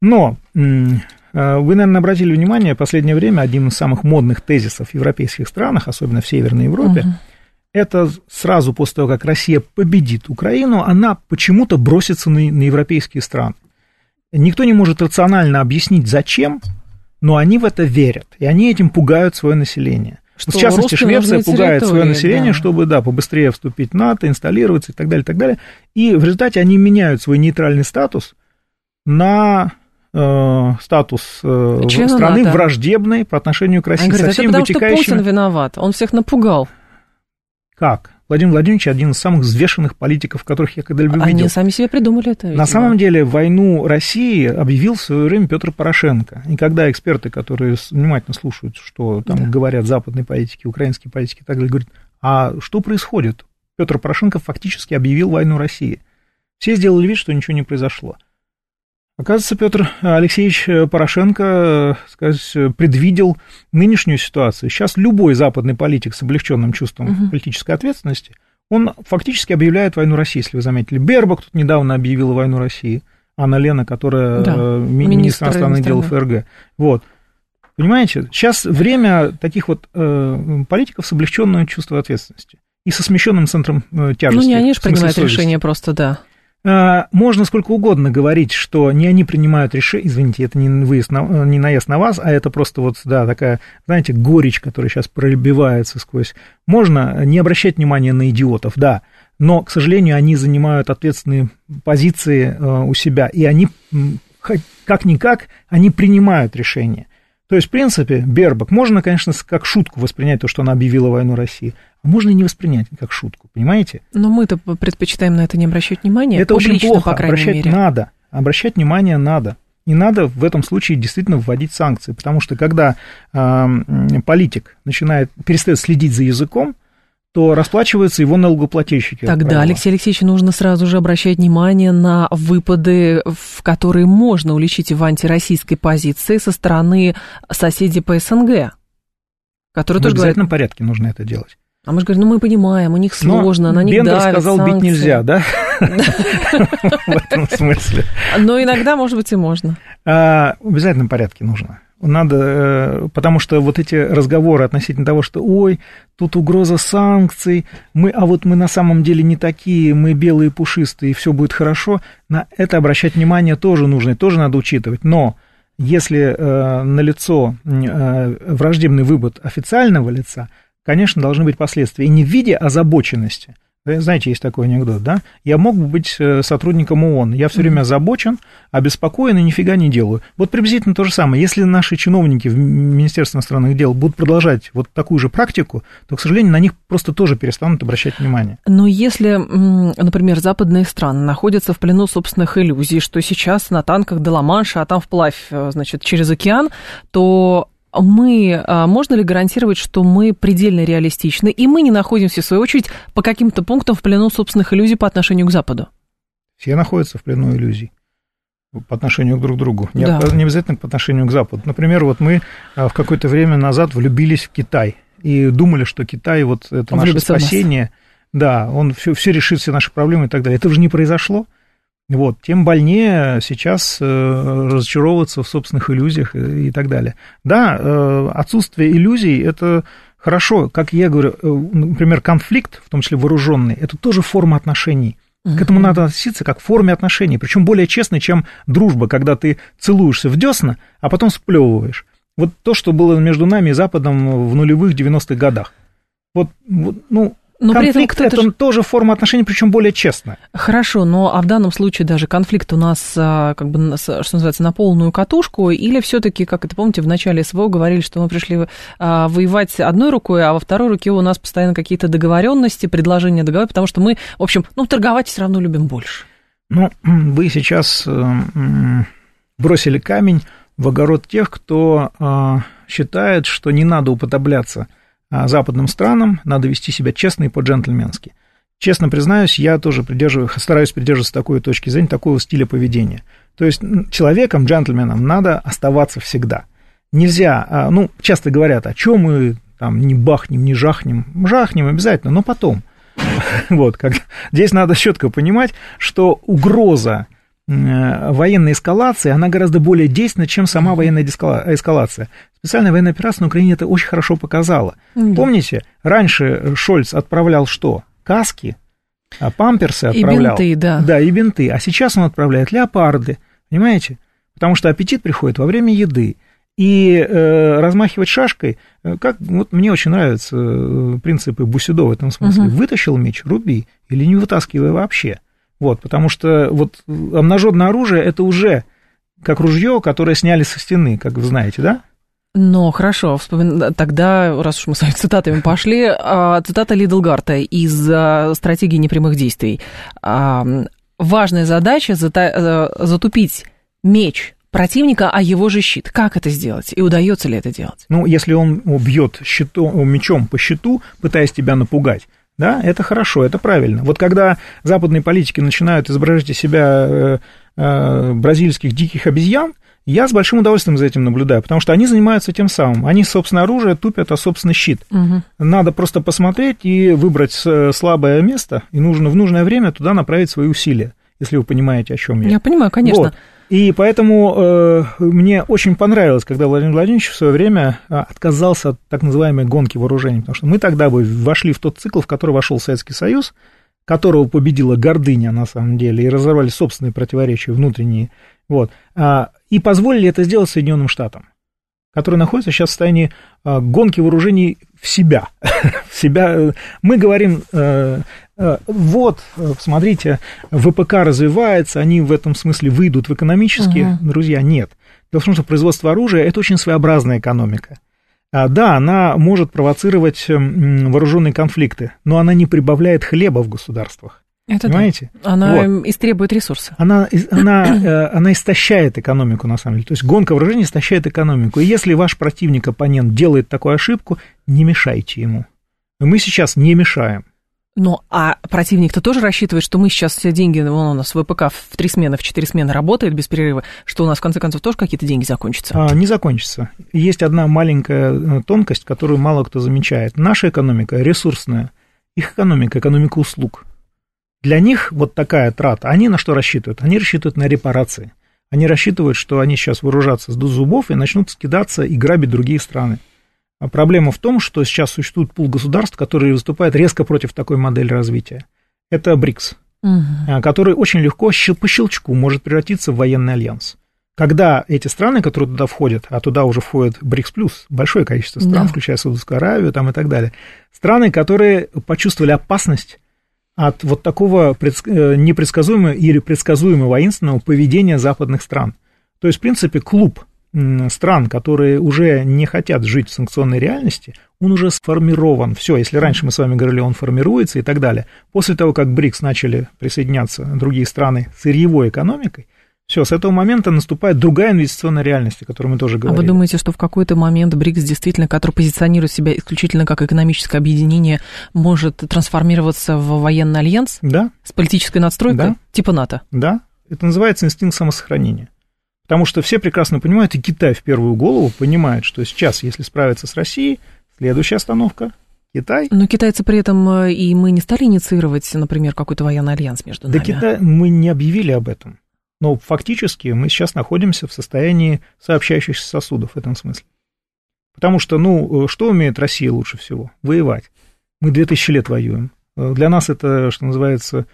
Но э, вы, наверное, обратили внимание, в последнее время один из самых модных тезисов в европейских странах, особенно в Северной Европе, угу. это сразу после того, как Россия победит Украину, она почему-то бросится на, на европейские страны. Никто не может рационально объяснить, зачем, но они в это верят, и они этим пугают свое население. Что в частности, Швеция пугает свое население, да. чтобы, да, побыстрее вступить в НАТО, инсталлироваться и так далее, и так далее. И в результате они меняют свой нейтральный статус на э, статус э, Члена страны НАТО. враждебной по отношению к России Они говорят, со это всеми потому что вытекающими... Путин виноват, он всех напугал. Как? Владимир Владимирович один из самых взвешенных политиков, которых я когда-либо видел. Они сами себе придумали это. На видимо. самом деле войну России объявил в свое время Петр Порошенко. И когда эксперты, которые внимательно слушают, что там Да. говорят западные политики, украинские политики и так далее, говорят, а что происходит? Петр Порошенко фактически объявил войну России. Все сделали вид, что ничего не произошло. Оказывается, Петр Алексеевич Порошенко, э, сказать, предвидел нынешнюю ситуацию. Сейчас любой западный политик с облегченным чувством Мгм. политической ответственности, он фактически объявляет войну России, если вы заметили. Бербак тут недавно объявила войну России. Анна Лена, которая Да, э, ми- министр иностранных дел. ФРГ. Вот. Понимаете, сейчас время таких вот э, политиков с облегченным чувством ответственности и со смещенным центром э, тяжести. Ну, не они же принимают совести. решение просто, да. А, Можно сколько угодно говорить, что не они принимают решение, извините, это не, выезд на- не наезд на вас, а это просто вот, да, такая, знаете, горечь, которая сейчас пробивается сквозь. Можно не обращать внимания на идиотов, да, но, к сожалению, они занимают ответственные позиции э, у себя, и они, как-никак, они принимают решения. То есть, в принципе, Бербак, можно, конечно, как шутку воспринять то, что она объявила войну России, можно и не воспринять как шутку, понимаете? Но мы-то предпочитаем на это не обращать внимания. Это очень публично, плохо. по крайней Обращать мере. надо. Обращать внимание надо. И надо в этом случае действительно вводить санкции, потому что когда э, политик начинает перестает следить за языком, то расплачиваются его налогоплательщики. Тогда. Алексей Алексеевич, нужно сразу же обращать внимание на выпады, в которые можно уличить в антироссийской позиции со стороны соседей по СНГ, которые в тоже говорят, обязательном порядке нужно это делать. А мы же говорим, ну мы понимаем, у них Но сложно, на них Бендер давят сказал, бить санкции». нельзя, да? *laughs* В этом смысле. Но иногда, может быть, и можно. А, В обязательном порядке нужно. Надо, э, потому что вот эти разговоры относительно того, что, ой, тут угроза санкций, мы, а вот мы на самом деле не такие, мы белые пушистые, и все будет хорошо, на это обращать внимание тоже нужно, и тоже надо учитывать. Но если э, налицо э, враждебный вывод официального лица, конечно, должны быть последствия. И не в виде озабоченности. Знаете, есть такой анекдот, да? Я мог бы быть э, сотрудником ООН. Я все время озабочен, обеспокоен и нифига не делаю. Вот приблизительно то же самое. Если наши чиновники в Министерстве иностранных дел будут продолжать вот такую же практику, то, к сожалению, на них просто тоже перестанут обращать внимание. Но если, например, западные страны находятся в плену собственных иллюзий, что сейчас на танках до Ла-Манша, а там вплавь, э, значит, через океан, то мы, а, можно ли гарантировать, что мы предельно реалистичны, и мы не находимся, в свою очередь, по каким-то пунктам в плену собственных иллюзий по отношению к Западу? Все находятся в плену иллюзий по отношению друг к другу, не, Да. не обязательно по отношению к Западу. Например, вот мы а, в какое-то время назад влюбились в Китай и думали, что Китай вот это наше спасение, да, он все, все решит все наши проблемы и так далее. Это же не произошло. Вот, тем больнее сейчас э, разочаровываться в собственных иллюзиях и, так далее. Да, э, отсутствие иллюзий это хорошо, как я говорю, э, например, конфликт, в том числе вооруженный, это тоже форма отношений. К этому надо относиться как к форме отношений, причем более честной, чем дружба, когда ты целуешься в десна, а потом сплевываешь. Вот то, что было между нами и Западом в нулевых 90-х годах. Вот, вот, ну, Но при этом конфликт это тоже форма отношений, причем более честная. Хорошо, но а в данном случае даже конфликт у нас, а, как бы, что называется, на полную катушку, или все-таки, как это помните, в начале СВО говорили, что мы пришли а, воевать одной рукой, а во второй руке у нас постоянно какие-то договоренности, предложения договора, потому что мы, в общем, ну, торговать все равно любим больше. Ну, вы сейчас э, бросили камень в огород тех, кто э, считает, что не надо уподобляться а, западным странам, надо вести себя честно и по-джентльменски. Честно признаюсь, я тоже придерживаюсь, стараюсь придерживаться такой точки зрения, такого стиля поведения. То есть человеком, джентльменом надо оставаться всегда. Нельзя, а, ну, часто говорят, а чем мы там не бахнем, не жахнем. Жахнем обязательно, но потом. *laughs* Вот, как, здесь надо четко понимать, что угроза э, военной эскалации, она гораздо более действенна, чем сама военная эскалация. Специальная военная операция на Украине это очень хорошо показала. Да. Помните, раньше Шольц отправлял что? Каски, а памперсы И отправлял. бинты, да. Да, и бинты. А сейчас он отправляет леопарды, понимаете? Потому что аппетит приходит во время еды. И э, размахивать шашкой, э, как вот мне очень нравятся э, принципы Бусидо в этом смысле. Угу. Вытащил меч, руби, или не вытаскивай вообще. Вот, потому что вот обнаженное оружие это уже как ружье, которое сняли со стены, как вы знаете, да? Ну, хорошо, вспомин... тогда, раз уж мы с вами цитатами пошли, а, цитата Лидлгарта из а, «Стратегии непрямых действий». А, Важная задача затупить меч противника, а его же щит. Как это сделать? И удается ли это делать? Ну, если он бьет щитом, мечом по щиту, пытаясь тебя напугать, да, это хорошо, это правильно. Вот когда западные политики начинают изображать из себя э, э, бразильских диких обезьян, я с большим удовольствием за этим наблюдаю, потому что они занимаются тем самым. Они, собственно, оружие тупят, а, собственно, щит. Угу. Надо просто посмотреть и выбрать слабое место, и нужно в нужное время туда направить свои усилия, если вы понимаете, о чем я. Я понимаю, конечно. Вот. И поэтому э, мне очень понравилось, когда Владимир Владимирович в свое время а, отказался от так называемой гонки вооружений, потому что мы тогда бы вошли в тот цикл, в который вошел Советский Союз, которого победила гордыня, на самом деле, и разорвали собственные противоречия внутренние, вот, а, и позволили это сделать Соединенным Штатам, которые находятся сейчас в состоянии а, гонки вооружений в себя. *laughs* себя. Мы говорим, э, э, вот, смотрите, ВПК развивается, они в этом смысле выйдут в экономические. Друзья, нет. Дело в том, что производство оружия – это очень своеобразная экономика. А, да, она может провоцировать вооруженные конфликты, но она не прибавляет хлеба в государствах. Это Понимаете? Да. Она вот. истребует ресурсы. Она, она, э, она истощает экономику, на самом деле. То есть гонка вооружений истощает экономику. И если ваш противник, оппонент, делает такую ошибку, не мешайте ему. Мы сейчас не мешаем. Ну, а противник-то тоже рассчитывает, что мы сейчас все деньги, вон у нас ВПК в три смены, в четыре смены работает без перерыва, что у нас в конце концов тоже какие-то деньги закончатся? А, не закончится. Есть одна маленькая э, тонкость, которую мало кто замечает. Наша экономика ресурсная, их экономика, экономика услуг. Для них вот такая трата, они на что рассчитывают? Они рассчитывают на репарации. Они рассчитывают, что они сейчас вооружатся до зубов и начнут скидаться и грабить другие страны. А проблема в том, что сейчас существует пул государств, которые выступают резко против такой модели развития. Это БРИКС, угу. который очень легко по щелчку может превратиться в военный альянс. Когда эти страны, которые туда входят, а туда уже входит БРИКС плюс, большое количество стран, да. включая Саудовскую Аравию там и так далее, страны, которые почувствовали опасность от вот такого э, непредсказуемого или предсказуемого воинственного поведения западных стран. То есть, в принципе, клуб стран, которые уже не хотят жить в санкционной реальности, он уже сформирован. Все, если раньше мы с вами говорили, он формируется и так далее. После того, как БРИКС начали присоединяться другие страны сырьевой экономикой, все, с этого момента наступает другая инвестиционная реальность, о которой мы тоже говорили. А вы думаете, что в какой-то момент БРИКС действительно, который позиционирует себя исключительно как экономическое объединение, может трансформироваться в военный альянс? Да. С политической надстройкой? Да. Типа НАТО? Да. Это называется инстинкт самосохранения. Потому что все прекрасно понимают, и Китай в первую голову понимает, что сейчас, если справиться с Россией, следующая остановка Китай. Но китайцы при этом э, и мы не стали инициировать, например, какой-то военный альянс между нами. Да Китай мы не объявили об этом. Но фактически мы сейчас находимся в состоянии сообщающихся сосудов в этом смысле. Потому что, ну, что умеет Россия лучше всего? Воевать. Мы 2000 лет воюем. Э, для нас это, что называется, Э,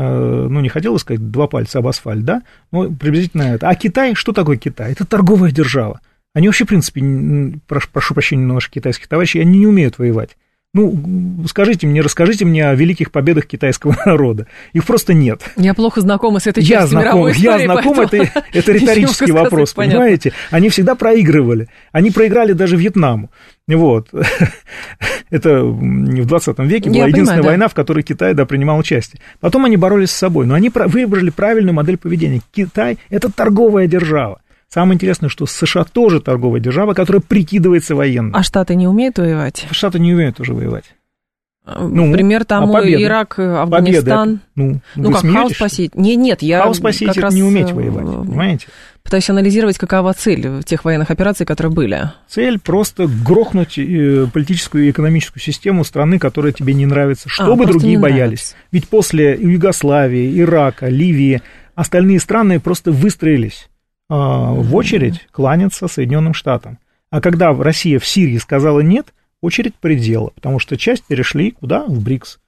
ну, не хотел сказать два пальца об асфальт, да, но приблизительно это. А Китай, что такое Китай? Это торговая держава. Они вообще, в принципе, прошу, прошу прощения ваших китайских товарищей, они не умеют воевать. Ну, скажите мне, расскажите мне о великих победах китайского *laughs* народа. Их просто нет. Я плохо знакома с этой частью я знаком, мировой истории, Я знаком, это, *laughs* это *laughs* риторический вопрос, сказать, понимаете? Понятно. Они всегда проигрывали. Они проиграли даже Вьетнаму. Вот. Это в 20 веке была я единственная понимаю, война, да. в которой Китай да, принимал участие. Потом они боролись с собой, но они выбрали правильную модель поведения. Китай – это торговая держава. Самое интересное, что США тоже торговая держава, которая прикидывается военной. А Штаты не умеют воевать? Штаты не умеют уже воевать. А, ну, Пример тому а Ирак, Афганистан. Победа. Ну, ну как хаос спасить? Не, нет, я хаос спасить как раз не уметь воевать, э, понимаете? Пытаюсь анализировать, какова цель тех военных операций, которые были. Цель просто грохнуть э, политическую и экономическую систему страны, которая тебе не нравится, чтобы а, другие боялись. Нравится. Ведь после Югославии, Ирака, Ливии остальные страны просто выстроились а, в очередь кланяться Соединенным Штатам. А когда Россия в Сирии сказала нет, очередь предела, потому что часть перешли куда? В БРИКС.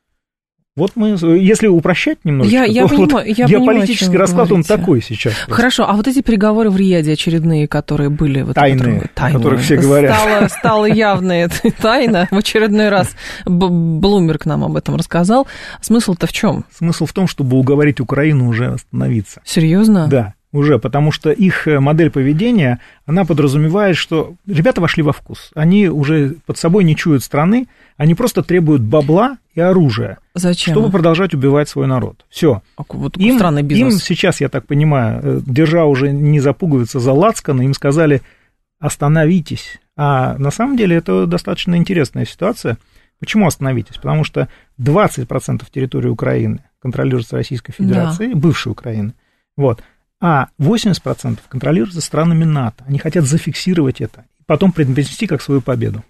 Вот мы, если упрощать немножко, Я- я то вот понимаю- я понимаю, о геополитический вы расклад, он говорите. такой сейчас. Хорошо, а вот эти переговоры в Риаде очередные, которые были... Вот, Тайные, которые- о которых все говорят. Стало, стало явно это *laughs* тайна. В очередной раз Блумберг нам об этом рассказал. Смысл-то в чем? Смысл в том, чтобы уговорить Украину уже остановиться. Серьезно? Да, уже, потому что их э, модель поведения, она подразумевает, что ребята вошли во вкус. Они уже под собой не чуют страны, они просто требуют бабла и оружия, Зачем? чтобы продолжать убивать свой народ. Все. А Вот Им, странный им бизнес. сейчас, я так понимаю, э, держа уже не за пуговицы, за лацканы, им сказали остановитесь. А на самом деле это достаточно интересная ситуация. Почему остановитесь? Потому что 20% территории Украины контролируется Российской Федерацией, бывшей Украины. Вот. А 80% контролируется странами НАТО. Они хотят зафиксировать это и потом предпочтести как свою победу.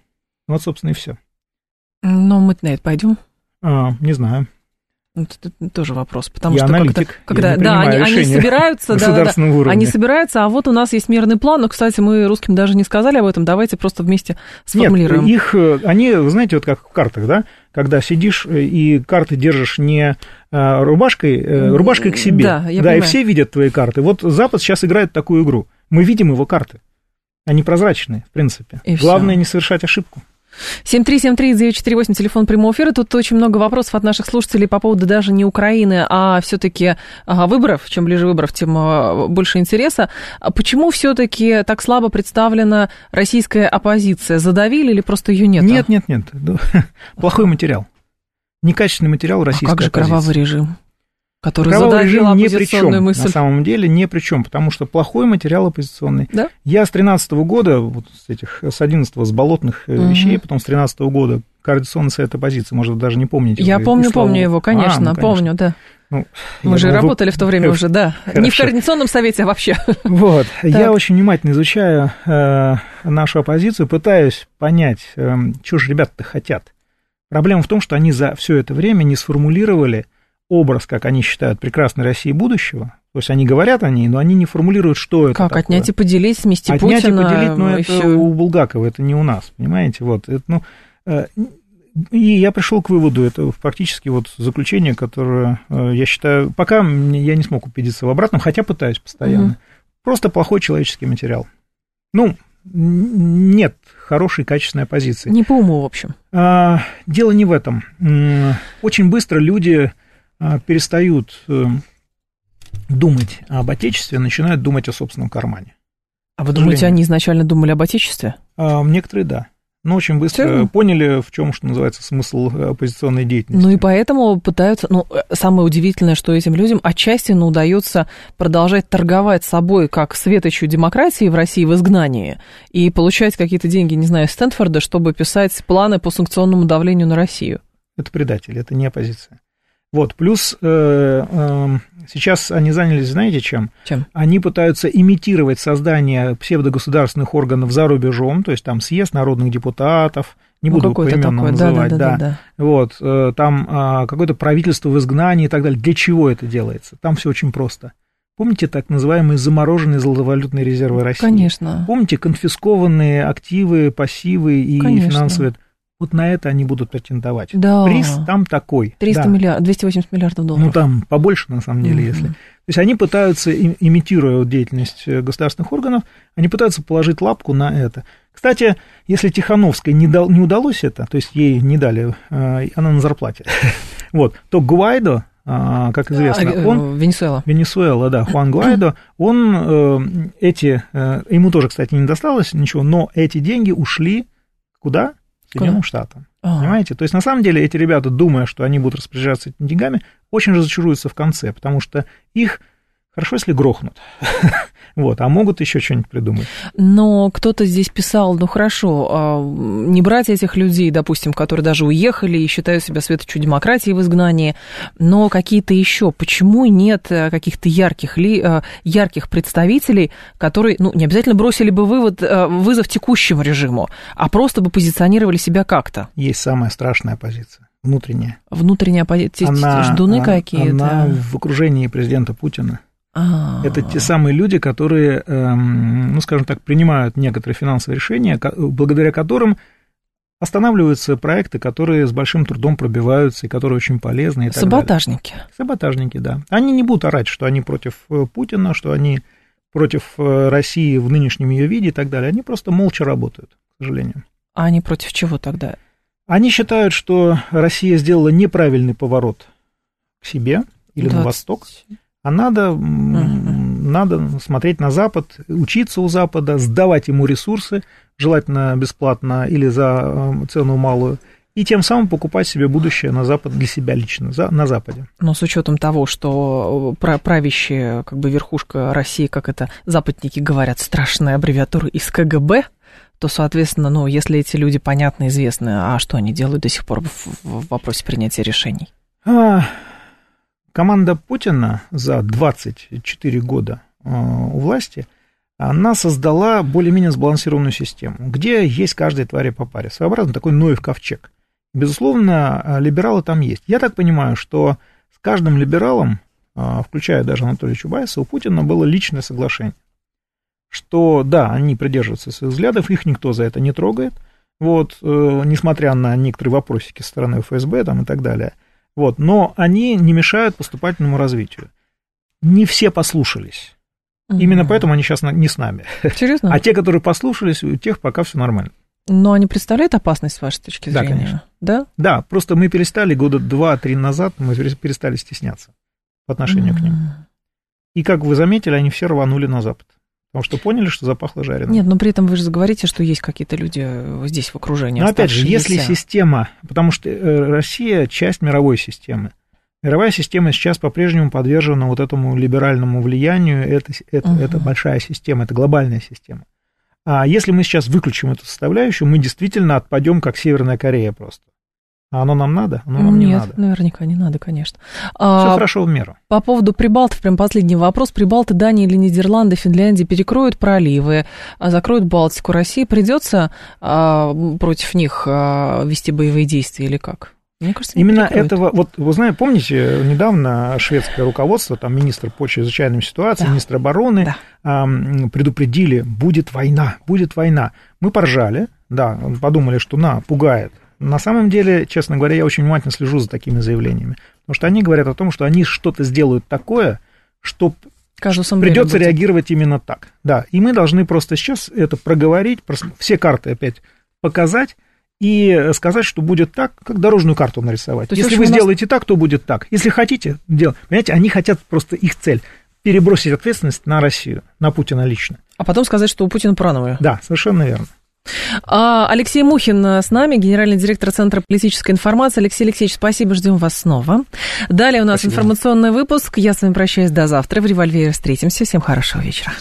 Вот, собственно, и все. Но мы на это пойдем. не знаю. Вот это тоже вопрос, потому Я что аналитик, когда, да, они, они собираются, да, да, да, уровне. они собираются, а вот у нас есть мирный план. Но, кстати, мы русским даже не сказали об этом. Давайте просто вместе сформулируем. Нет, их, э, они, знаете, вот как в картах, да, когда сидишь э, и карты держишь не э, рубашкой, рубашкой к себе, Да, я и понимаю. все видят твои карты. Вот Запад сейчас играет такую игру. Мы видим его карты. Они прозрачные, в принципе. И Главное всё. не совершать ошибку. 7373948, телефон прямого эфира. Тут очень много вопросов от наших слушателей по поводу даже не Украины, а все-таки выборов. Чем ближе выборов, тем а, больше интереса. А Почему все-таки так слабо представлена российская оппозиция? Задавили или просто ее нет? Нет, нет, нет. Ну, *laughs* Плохой материал. Некачественный материал А российской как же оппозиции. кровавый режим? Который задавил режим ни при чем, мысль. на самом деле, ни при чем, потому что плохой материал оппозиционный. Да? Я с 13 года, вот с этих, с 11 с болотных Мгм. вещей, потом с 13 года Координационный совет оппозиции, может, вы даже не помните. Я вы, помню, и слава помню его, конечно, А, ну, помню, да. Ну, Мы же думал, вы- работали в то время уже, да. *laughs* Не в Хорошо. Координационном совете, а вообще. *laughs* Вот, я очень внимательно изучаю э, нашу оппозицию, пытаюсь понять, э, что же ребята-то хотят. Проблема в том, что они за все это время не сформулировали образ, как они считают, прекрасной России будущего. То есть они говорят о ней, но они не формулируют, что это Как, такое. отнять и поделить, смести Отнять Путина? и поделить, но это всё. у Булгакова, это не у нас, понимаете? Вот, это, ну, э, и я пришел к выводу, это фактически вот заключение, которое э, я считаю, пока я не смог убедиться в обратном, хотя пытаюсь постоянно. Мгм. Просто плохой человеческий материал. Ну, нет хорошей, качественной оппозиции. Не по уму, в общем. А, дело не в этом. Очень быстро люди перестают э, думать об отечестве, начинают думать о собственном кармане. А вы думаете, они изначально думали об Отечестве? А, некоторые да. Но очень быстро Серьезно? поняли, в чем, что называется, смысл э, оппозиционной деятельности. Ну и поэтому пытаются, ну, э, самое удивительное, что этим людям отчасти ну, удается продолжать торговать собой как светочью демократии в России в изгнании и получать какие-то деньги, не знаю, из Стэнфорда, чтобы писать планы по санкционному давлению на Россию. Это предатели, это не оппозиция. Вот, плюс э, э, сейчас они занялись, знаете, чем? Чем? Они пытаются имитировать создание псевдогосударственных органов за рубежом, то есть там съезд народных депутатов, не Ну, буду поименно называть, да, да-да-да-да. Вот, э, там а, какое-то правительство в изгнании и так далее. Для чего это делается? Там все очень просто. Помните так называемые замороженные золотовалютные резервы России? Конечно. Помните конфискованные активы, пассивы и Конечно. финансовые? Вот на это они будут претендовать. Да. Приз там такой. 300 да. миллиардов, 280 миллиардов долларов. Ну, там побольше, на самом деле, Мгм. если. То есть они пытаются, им- имитируя деятельность э, государственных органов, они пытаются положить лапку на это. Кстати, если Тихановской не, дал, не удалось это, то есть ей не дали, э, она на зарплате, *laughs* вот, то Гуайдо, а, как известно, А, он э, Венесуэла. Венесуэла, да, Хуан *clears throat* Гуайдо, он эти, ему тоже, кстати, не досталось ничего, но эти деньги ушли куда? Соединенным Штатам. А. Понимаете? То есть, на самом деле, эти ребята, думая, что они будут распоряжаться этими деньгами, очень разочаруются в конце, потому что их хорошо, если грохнут. *laughs* Вот, а могут еще что-нибудь придумать. Но кто-то здесь писал, ну хорошо, а, не брать этих людей, допустим, которые даже уехали и считают себя светочью демократии в изгнании, но какие-то еще. Почему нет э, каких-то ярких, ли, э, ярких представителей, которые, ну, не обязательно бросили бы вывод, э, вызов текущему режиму, а просто бы позиционировали себя как-то? Есть самая страшная позиция, внутренняя. Внутренняя позиция, ждуны какие-то. Она в окружении президента Путина. А. Это те самые люди, которые, эм, ну, скажем так, принимают некоторые финансовые решения, благодаря которым останавливаются проекты, которые с большим трудом пробиваются и которые очень полезны. И так Саботажники. Далее. Саботажники, да. Они не будут орать, что они против э, Путина, что они против э, России в нынешнем ее виде и так далее. Они просто молча работают, к сожалению. А они против чего тогда? Они считают, что Россия сделала неправильный поворот к себе или 20... на восток, а надо, uh-huh. надо смотреть на Запад, учиться у Запада, сдавать ему ресурсы, желательно бесплатно или за э, цену малую, и тем самым покупать себе будущее на Запад для себя лично, за, на Западе. Но с учетом того, что правящая как бы верхушка России, как это западники говорят, страшная аббревиатура из КГБ, то, соответственно, ну, если эти люди понятно, известны, а что они делают до сих пор в, в вопросе принятия решений? А, команда Путина за 24 года а, у власти – она создала более-менее сбалансированную систему, где есть каждой твари по паре. Своеобразно такой Ноев ковчег. Безусловно, либералы там есть. Я так понимаю, что с каждым либералом, а, включая даже Анатолия Чубайса, у Путина было личное соглашение. Что, да, они придерживаются своих взглядов, их никто за это не трогает, вот, э, несмотря на некоторые вопросики со стороны ФСБ там, и так далее. Вот, но они не мешают поступательному развитию. Не все послушались. Именно поэтому они сейчас не с нами. Серьезно? А те, которые послушались, у тех пока все нормально. Но они представляют опасность с вашей точки зрения? Да, конечно. Да? Да, просто мы перестали года два-три назад, мы перестали стесняться по отношению mm-hmm. к ним. И, как вы заметили, они все рванули на Запад. Потому что поняли, что запахло жареным. Нет, но при этом вы же говорите, что есть какие-то люди здесь в окружении. Но опять же, если система, потому что э, Россия часть мировой системы, Мировая система сейчас по-прежнему подвержена вот этому либеральному влиянию. Это, это, угу. это большая система, это глобальная система. А если мы сейчас выключим эту составляющую, мы действительно отпадем, как Северная Корея просто. А оно нам надо? Оно нам Нет, не надо. наверняка не надо, конечно. Все а, хорошо в меру. По поводу Прибалтов, прям последний вопрос. Прибалты, Дания или Нидерланды, Финляндия перекроют проливы, а закроют Балтику. России придется а, против них а, вести боевые действия или как? Мне кажется, Именно этого, вот вы знаете, помните, недавно шведское руководство, там министр по чрезвычайным ситуациям, да. министр обороны да. э, предупредили, будет война, будет война. Мы поржали, да, подумали, что на, пугает. На самом деле, честно говоря, я очень внимательно слежу за такими заявлениями, потому что они говорят о том, что они что-то сделают такое, что придется реагировать именно так. Да, и мы должны просто сейчас это проговорить, все карты опять показать, и сказать, что будет так, как дорожную карту нарисовать. То Если вы сделаете нас... так, то будет так. Если хотите, делать. Понимаете, они хотят просто их цель перебросить ответственность на Россию, на Путина лично. А потом сказать, что у Путина паранойя. Да, совершенно верно. А, Алексей Мухин с нами, генеральный директор Центра политической информации. Алексей Алексеевич, спасибо, ждем вас снова. Далее у нас спасибо. информационный выпуск. Я с вами прощаюсь до завтра. В «Револьвере» встретимся. Всем хорошего вечера.